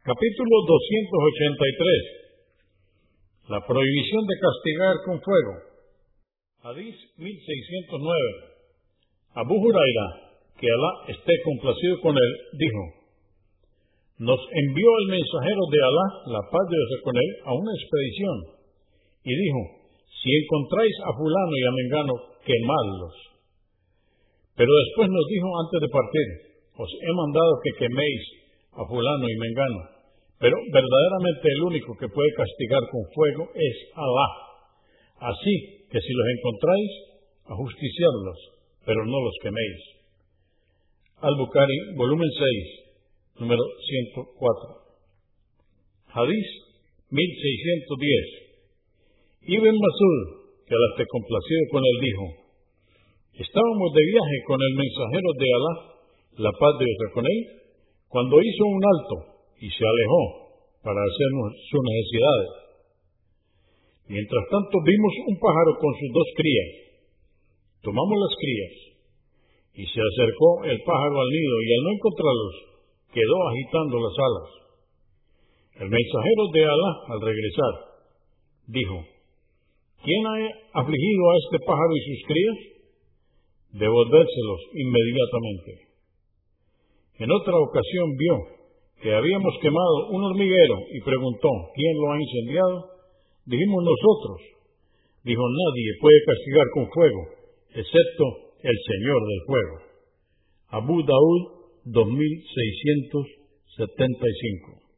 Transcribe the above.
Capítulo 283. La prohibición de castigar con fuego. Hadís 1609. Abu Huraira, que Alá esté complacido con él, dijo, nos envió el mensajero de Alá, la paz de Dios con él, a una expedición, y dijo, si encontráis a fulano y a mengano, quemadlos. Pero después nos dijo antes de partir, os he mandado que queméis a fulano y mengano, pero verdaderamente el único que puede castigar con fuego es Alá. Así que si los encontráis, ajusticiadlos, pero no los queméis. Al-Bukhari, volumen 6, número 104. Hadís 1610. Ibn Masud, que al esté complacido con él, dijo, Estábamos de viaje con el mensajero de Alá, la paz de Dios con él, cuando hizo un alto y se alejó para hacer sus necesidades. Mientras tanto vimos un pájaro con sus dos crías. Tomamos las crías y se acercó el pájaro al nido y al no encontrarlos quedó agitando las alas. El mensajero de Alá al regresar dijo, ¿quién ha afligido a este pájaro y sus crías? Devolvérselos inmediatamente. En otra ocasión vio que habíamos quemado un hormiguero y preguntó, ¿quién lo ha incendiado? Dijimos nosotros. Dijo, nadie puede castigar con fuego, excepto el Señor del fuego. Abu Daud 2675